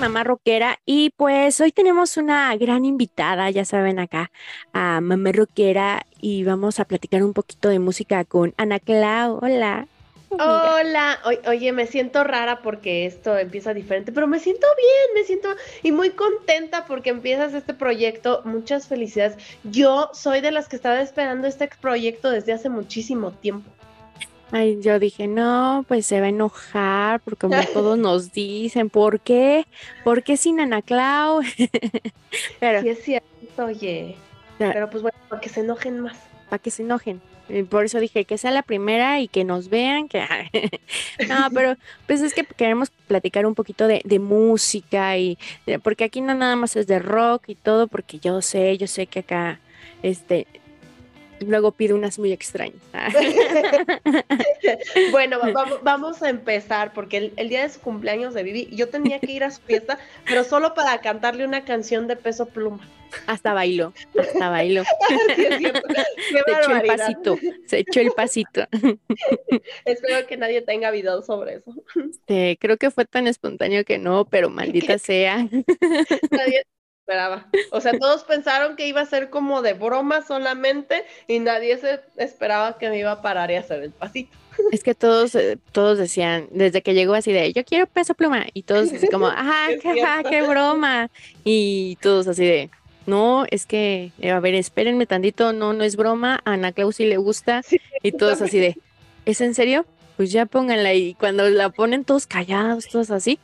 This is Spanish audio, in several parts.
mamá rockera y pues hoy tenemos una gran invitada, ya saben acá, a mamá rockera y vamos a platicar un poquito de música con Ana Clau. Hola. Hola, oye, me siento rara porque esto empieza diferente, pero me siento bien, me siento y muy contenta porque empiezas este proyecto. Muchas felicidades. Yo soy de las que estaba esperando este proyecto desde hace muchísimo tiempo. Ay, yo dije, no, pues se va a enojar, porque como todos nos dicen, ¿por qué? ¿Por qué sin Ana Clau? pero, sí es cierto, oye. Pero pues bueno, para que se enojen más. Para que se enojen. Por eso dije que sea la primera y que nos vean. Que... no, pero pues es que queremos platicar un poquito de, música y porque aquí no nada más es de rock y todo, porque yo sé, yo sé que acá este luego pido unas muy extrañas. bueno, vamos, a empezar porque el, día de su cumpleaños de Vivi, yo tenía que ir a su fiesta, pero solo para cantarle una canción de peso pluma. Hasta bailó, hasta bailó. se echó el pasito, se echó el pasito. Espero que nadie tenga video sobre eso. creo que fue tan espontáneo que no, pero maldita sea. Nadie esperaba. O sea, todos pensaron que iba a ser como de broma solamente y nadie se esperaba que me iba a parar y hacer el pasito. Es que todos, eh, todos decían, desde que llegó así de, yo quiero peso pluma, y todos así como, ajá, qué broma, y todos así de, no, es que, eh, a ver, espérenme tantito, no, no es broma, a Ana Clausi le gusta, y todos así de, ¿es en serio? Pues ya pónganla, y cuando la ponen todos callados, todos así,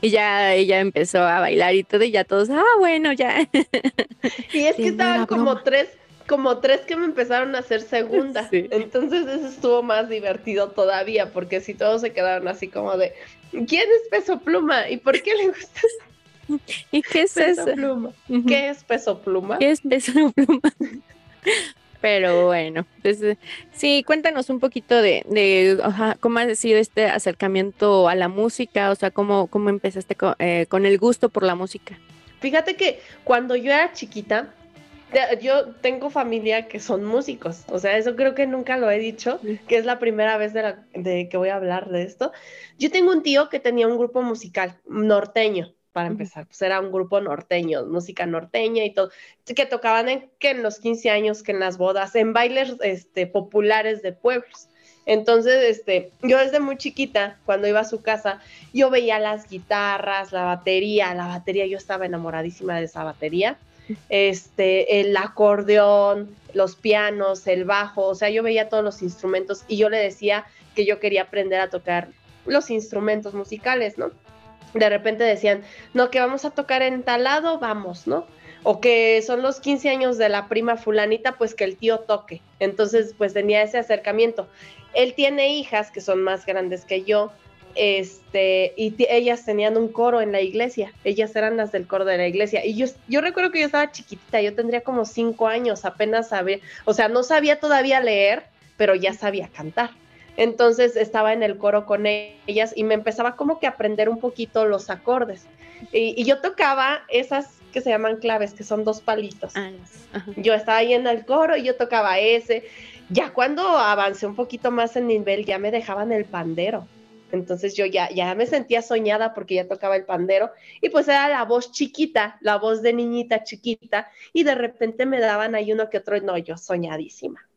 y ya ella empezó a bailar y todo, y ya todos, ah, bueno, ya. Y es que estaban como tres, como tres que me empezaron a hacer segunda. Entonces eso estuvo más divertido todavía, porque si todos se quedaron así como de, ¿quién es Peso Pluma? ¿Y por qué le gusta? ¿Y qué es peso eso? Pluma. ¿Qué es Peso Pluma? ¿Qué es Peso Pluma? Pero bueno, pues sí, cuéntanos un poquito de, de cómo ha sido este acercamiento a la música, o sea, cómo, cómo empezaste eh, con, el gusto por la música. Fíjate que cuando yo era chiquita, yo tengo familia que son músicos, o sea, eso creo que nunca lo he dicho, que es la primera vez de, de que voy a hablar de esto. Yo tengo un tío que tenía un grupo musical norteño, para empezar, pues era un grupo norteño, música norteña y todo, que tocaban en, que en los 15 años, que en las bodas, en bailes este, populares de pueblos. Entonces, este, yo desde muy chiquita, cuando iba a su casa, yo veía las guitarras, la batería, la batería, yo estaba enamoradísima de esa batería, este, el acordeón, los pianos, el bajo, o sea, yo veía todos los instrumentos y yo le decía que yo quería aprender a tocar los instrumentos musicales, ¿no? De repente decían, no, que vamos a tocar en tal lado, vamos, ¿no? O que son los 15 años de la prima fulanita, pues que el tío toque. Entonces, pues tenía ese acercamiento. Él tiene hijas que son más grandes que yo, este, y ellas tenían un coro en la iglesia, ellas eran las del coro de la iglesia. Y yo, yo recuerdo que yo estaba chiquitita, yo tendría como cinco años, apenas sabía, o sea, no sabía todavía leer, pero ya sabía cantar. Entonces estaba en el coro con ellas y me empezaba como que a aprender un poquito los acordes. Y, yo tocaba esas que se llaman claves, que son dos palitos. Ah, yo estaba ahí en el coro y yo tocaba ese. Ya cuando avancé un poquito más en nivel, ya me dejaban el pandero. Entonces yo ya, ya me sentía soñada porque ya tocaba el pandero y pues era la voz chiquita, la voz de niñita chiquita y de repente me daban ahí uno que otro, no, yo soñadísima.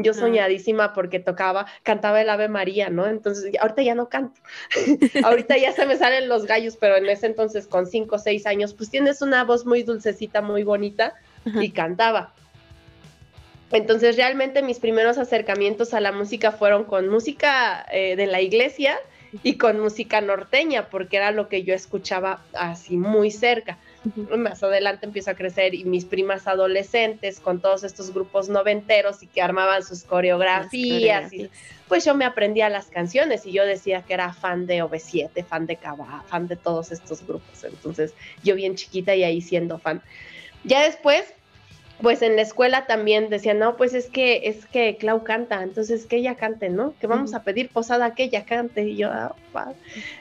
Yo soñadísima porque tocaba, cantaba el Ave María, ¿no? Entonces, ahorita ya no canto. ahorita ya se me salen los gallos, pero en ese entonces, con cinco o seis años, pues tienes una voz muy dulcecita, muy bonita, y cantaba. Entonces, realmente mis primeros acercamientos a la música fueron con música eh, de la iglesia y con música norteña, porque era lo que yo escuchaba así muy cerca. Más adelante empiezo a crecer y mis primas adolescentes con todos estos grupos noventeros y que armaban sus coreografías. Y, pues yo me aprendía las canciones y yo decía que era fan de OV7, fan de Cava, fan de todos estos grupos. Entonces yo bien chiquita y ahí siendo fan. Ya después pues en la escuela también decían, no, pues es que es que Clau canta, entonces que ella cante, ¿no? Que vamos a pedir posada que ella cante. Y yo, ah,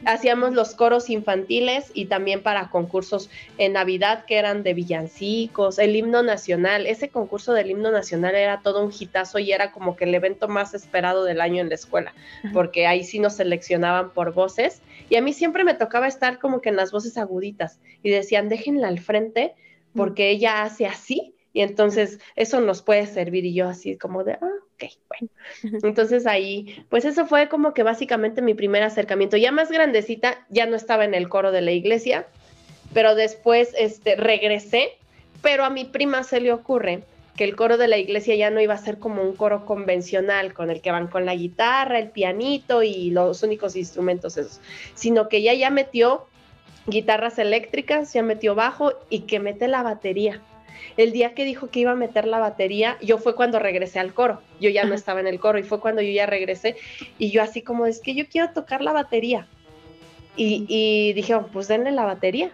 hacíamos los coros infantiles y también para concursos en Navidad que eran de villancicos, el himno nacional. Ese concurso del himno nacional era todo un hitazo y era como que el evento más esperado del año en la escuela, porque ahí sí nos seleccionaban por voces. Y a mí siempre me tocaba estar como que en las voces aguditas y decían, déjenla al frente porque ella hace así y entonces eso nos puede servir y yo así como de, ah, ok, bueno. Entonces ahí, pues eso fue como que básicamente mi primer acercamiento. Ya más grandecita, ya no estaba en el coro de la iglesia, pero después este, regresé, pero a mi prima se le ocurre que el coro de la iglesia ya no iba a ser como un coro convencional con el que van con la guitarra, el pianito y los únicos instrumentos esos, sino que ya ya metió guitarras eléctricas, ya metió bajo y que mete la batería el día que dijo que iba a meter la batería, yo fue cuando regresé al coro. Yo ya no estaba en el coro y fue cuando yo ya regresé y yo así como es que yo quiero tocar la batería. Y, dije, oh, pues denle la batería.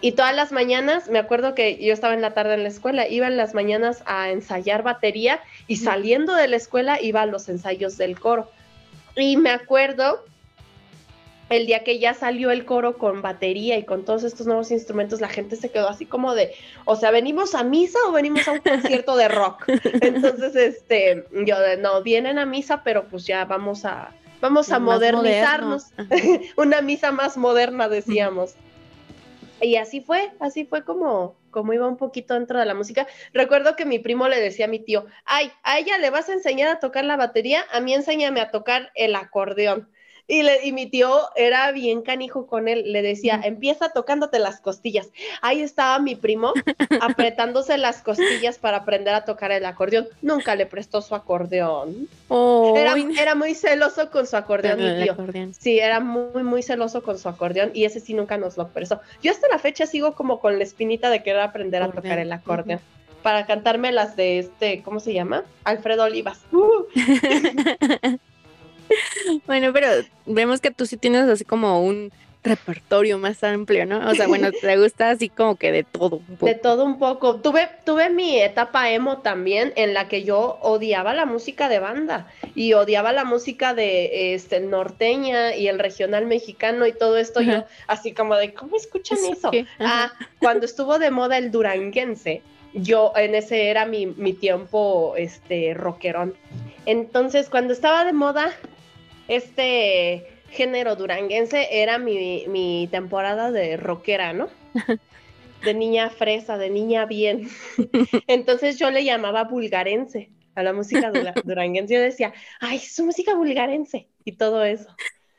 Y todas las mañanas, me acuerdo que yo estaba en la tarde en la escuela, iba en las mañanas a ensayar batería y saliendo de la escuela iba a los ensayos del coro. Y me acuerdo el día que ya salió el coro con batería y con todos estos nuevos instrumentos, la gente se quedó así como de, o sea, ¿venimos a misa o venimos a un concierto de rock? Entonces, este, yo de, no, vienen a misa, pero pues ya vamos a, vamos a modernizarnos. Una misa más moderna, decíamos. Y así fue, así fue como, como iba un poquito dentro de la música. Recuerdo que mi primo le decía a mi tío, ay, a ella le vas a enseñar a tocar la batería, a mí enséñame a tocar el acordeón. Y, le, y mi tío era bien canijo con él, le decía, empieza tocándote las costillas. Ahí estaba mi primo apretándose las costillas para aprender a tocar el acordeón. Nunca le prestó su acordeón. era, muy celoso con su acordeón, mi tío. Sí, era muy, muy celoso con su acordeón y ese sí nunca nos lo prestó. Yo hasta la fecha sigo como con la espinita de querer aprender a tocar el acordeón. Para cantarme las de este, ¿cómo se llama? Alfredo Olivas. Uh. bueno, pero vemos que tú sí tienes así como un repertorio más amplio, ¿no? O sea, bueno, te gusta así como que de todo un poco. De todo un poco. Tuve, tuve mi etapa emo también en la que yo odiaba la música de banda y odiaba la música de este norteña y el regional mexicano y todo esto. Yo así como de, ¿cómo escuchan eso? Ah, cuando estuvo de moda el duranguense, yo en ese era mi, mi tiempo este rockerón. Entonces, cuando estaba de moda, este género duranguense era mi, temporada de rockera, ¿no? De niña fresa, de niña bien. Entonces yo le llamaba vulgarense a la música duranguense. Yo decía, ay, su música vulgarense y todo eso.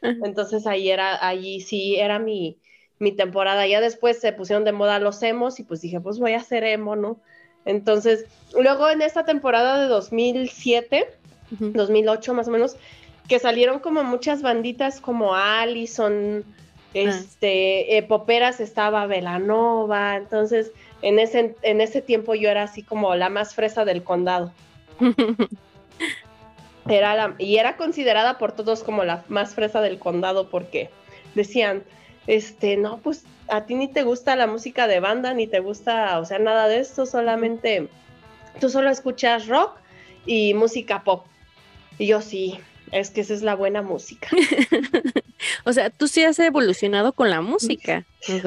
Entonces ahí era, allí sí era mi, mi temporada. Ya después se pusieron de moda los emos y pues dije, pues voy a hacer emo, ¿no? Entonces, luego en esta temporada de 2007, 2008 más o menos, que salieron como muchas banditas como Allison, ah. este, eh, Poperas estaba Velanova, entonces en ese, en ese tiempo yo era así como la más fresa del condado. era la, y era considerada por todos como la más fresa del condado porque decían, este, no, pues a ti ni te gusta la música de banda, ni te gusta, o sea, nada de esto, solamente tú solo escuchas rock y música pop. Y yo sí, es que esa es la buena música. o sea, tú sí has evolucionado con la música.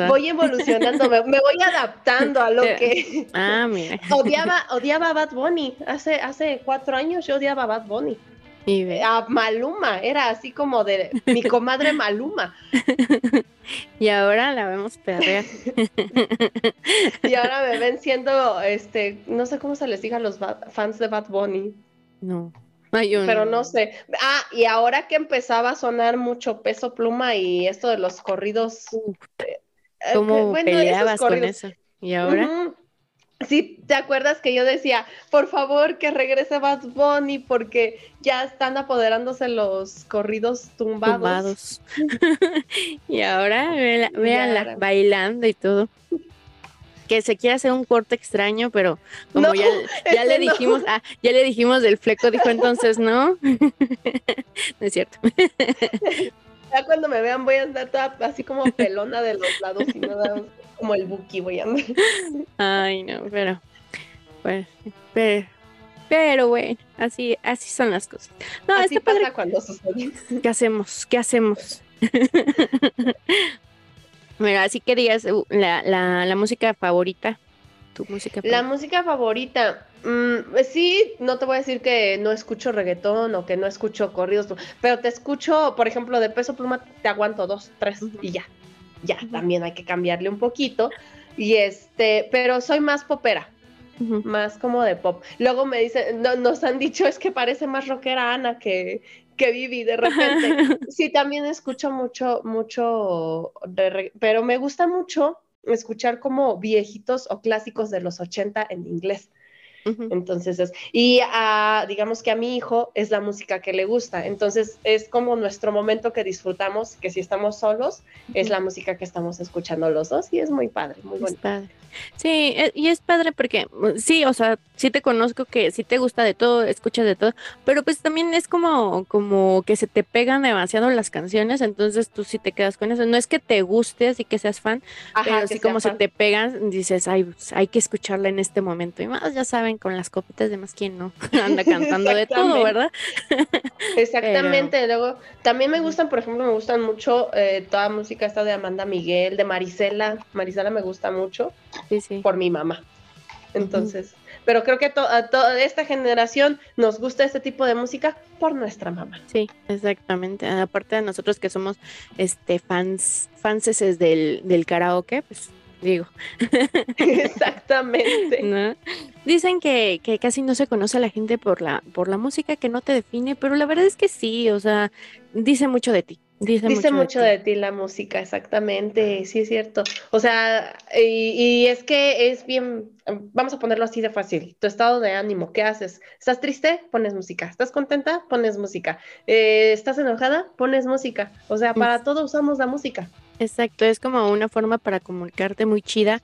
Voy evolucionando, me, voy adaptando a lo que. Ah, mira. odiaba, odiaba a Bad Bunny. Hace, hace cuatro años yo odiaba a Bad Bunny. A Maluma, era así como de mi comadre Maluma. y ahora la vemos perrear. y ahora me ven siendo, este, no sé cómo se les diga a los fans de Bad Bunny. No pero no sé. Ah, y ahora que empezaba a sonar mucho peso pluma y esto de los corridos. Eh, eh, ¿Cómo peleabas con eso? ¿Y ahora? Sí, ¿te acuerdas que yo decía, por favor que regrese Bad Bunny porque ya están apoderándose los corridos tumbados? y ahora véanla bailando y todo que se quiere hacer un corte extraño, pero como ya, ya le dijimos, ah, ya le dijimos del fleco, dijo entonces no. no es cierto. ya cuando me vean voy a andar toda así como pelona de los lados y nada como el buki voy a andar. Ay, no, pero Pues, pero, pero bueno, así, así son las cosas. No, así pasa cuando sucede. ¿Qué hacemos? ¿Qué hacemos? Mira, así que digas uh, la, la, la música favorita. Tu música favorita. La música favorita. Mm, sí, no te voy a decir que no escucho reggaetón o que no escucho corridos, pero te escucho, por ejemplo, de peso pluma, te aguanto dos, tres y ya. Ya, también hay que cambiarle un poquito. Y este, pero soy más popera, más como de pop. Luego me dicen, no, nos han dicho es que parece más rockera Ana que, que Vivi de repente. sí, también escucho mucho, mucho, pero me gusta mucho escuchar como viejitos o clásicos de los 80 en inglés. Entonces es, y a, digamos que a mi hijo es la música que le gusta, entonces es como nuestro momento que disfrutamos, que si estamos solos, es la música que estamos escuchando los dos y es muy padre, muy bonito. Sí, e, y es padre porque mm, sí, o sea, sí te conozco que sí te gusta de todo, escuchas de todo, pero pues también es como, como que se te pegan demasiado las canciones, entonces tú sí te quedas con eso. No es que te guste así que seas fan, pero así como se te pegan, dices, ay, pues, hay que escucharla en este momento. Y más, ya saben, con las copitas de más, ¿quién no? Anda cantando de todo, ¿verdad? Exactamente. Luego, también me gustan, por ejemplo, me gustan mucho eh, toda música esta de Amanda Miguel, de Marisela. Marisela me gusta mucho por mi mamá. Entonces, pero creo que a toda esta generación nos gusta este tipo de música por nuestra mamá. Sí, exactamente. Aparte de nosotros que somos este fans, fanses del, del karaoke, pues digo. Exactamente. Dicen que, que, casi no se conoce a la gente por la, por la música que no te define, pero la verdad es que sí, o sea, dice mucho de ti. Dice, mucho, de, ti. la música, exactamente, sí es cierto. O sea, y, es que es bien, vamos a ponerlo así de fácil, tu estado de ánimo, ¿qué haces? ¿Estás triste? Pones música. ¿Estás contenta? Pones música. Eh, ¿Estás enojada? Pones música. O sea, para todo usamos la música. Exacto, es como una forma para comunicarte muy chida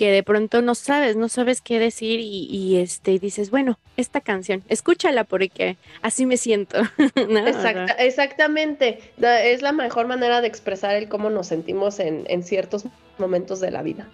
que de pronto no sabes, no sabes qué decir y, este dices, bueno, esta canción, escúchala porque así me siento. exactamente, es la mejor manera de expresar el cómo nos sentimos en, en ciertos momentos de la vida.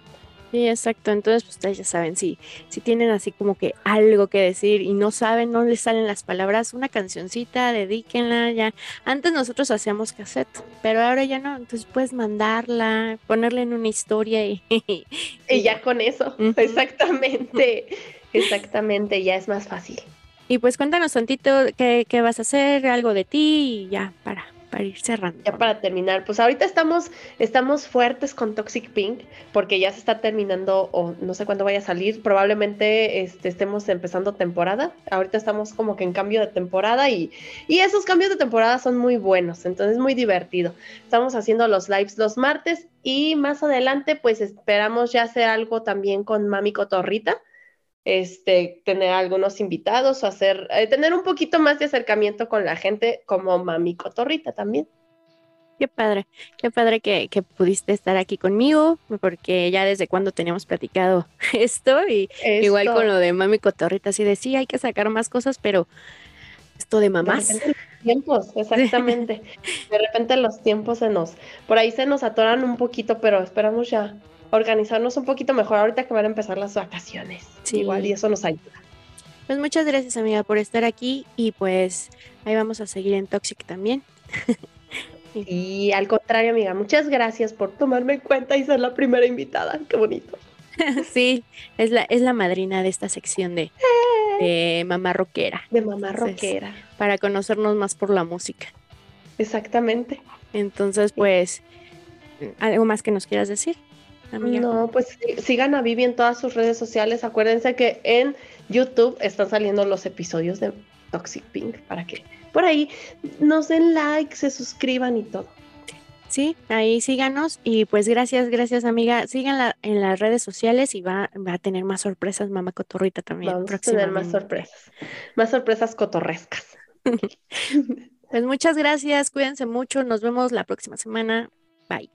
Sí, exacto. Entonces, pues ustedes ya saben, si, si tienen así como que algo que decir y no saben, no les salen las palabras, una cancioncita, dedíquenla ya. Antes nosotros hacíamos cassette, pero ahora ya no. Entonces puedes mandarla, ponerla en una historia y... y ya con eso, exactamente, exactamente, ya es más fácil. Y pues cuéntanos tantito qué, qué vas a hacer, algo de ti y ya, para para ir cerrando. Ya para terminar, pues ahorita estamos, estamos fuertes con Toxic Pink porque ya se está terminando o no sé cuándo vaya a salir, probablemente este, estemos empezando temporada, ahorita estamos como que en cambio de temporada y, y esos cambios de temporada son muy buenos, entonces es muy divertido. Estamos haciendo los lives los martes y más adelante pues esperamos ya hacer algo también con Mami Cotorrita este, tener algunos invitados o hacer, eh, tener un poquito más de acercamiento con la gente como Mami Cotorrita también. Qué padre, qué padre que, pudiste estar aquí conmigo, porque ya desde cuando teníamos platicado esto y igual con lo de Mami Cotorrita, así de sí, hay que sacar más cosas, pero esto de mamás. De tiempos, exactamente. de repente los tiempos se nos, por ahí se nos atoran un poquito, pero esperamos ya organizarnos un poquito mejor ahorita que van a empezar las vacaciones. Sí. Igual y eso nos ayuda. Pues muchas gracias amiga por estar aquí y pues ahí vamos a seguir en Toxic también. y al contrario amiga, muchas gracias por tomarme en cuenta y ser la primera invitada. Qué bonito. sí, es la, es la madrina de esta sección de, de mamá rockera. De mamá rockera. Para conocernos más por la música. Exactamente. Entonces, pues, ¿algo más que nos quieras decir? No, pues sigan a Vivi en todas sus redes sociales. Acuérdense que en YouTube están saliendo los episodios de Toxic Pink para que por ahí nos den like, se suscriban y todo. Sí, ahí síganos y pues gracias, gracias amiga. Síganla en las redes sociales y va, va a tener más sorpresas, mamá cotorrita también. Vamos a tener más sorpresas, más sorpresas cotorrescas. pues muchas gracias, cuídense mucho, nos vemos la próxima semana. Bye.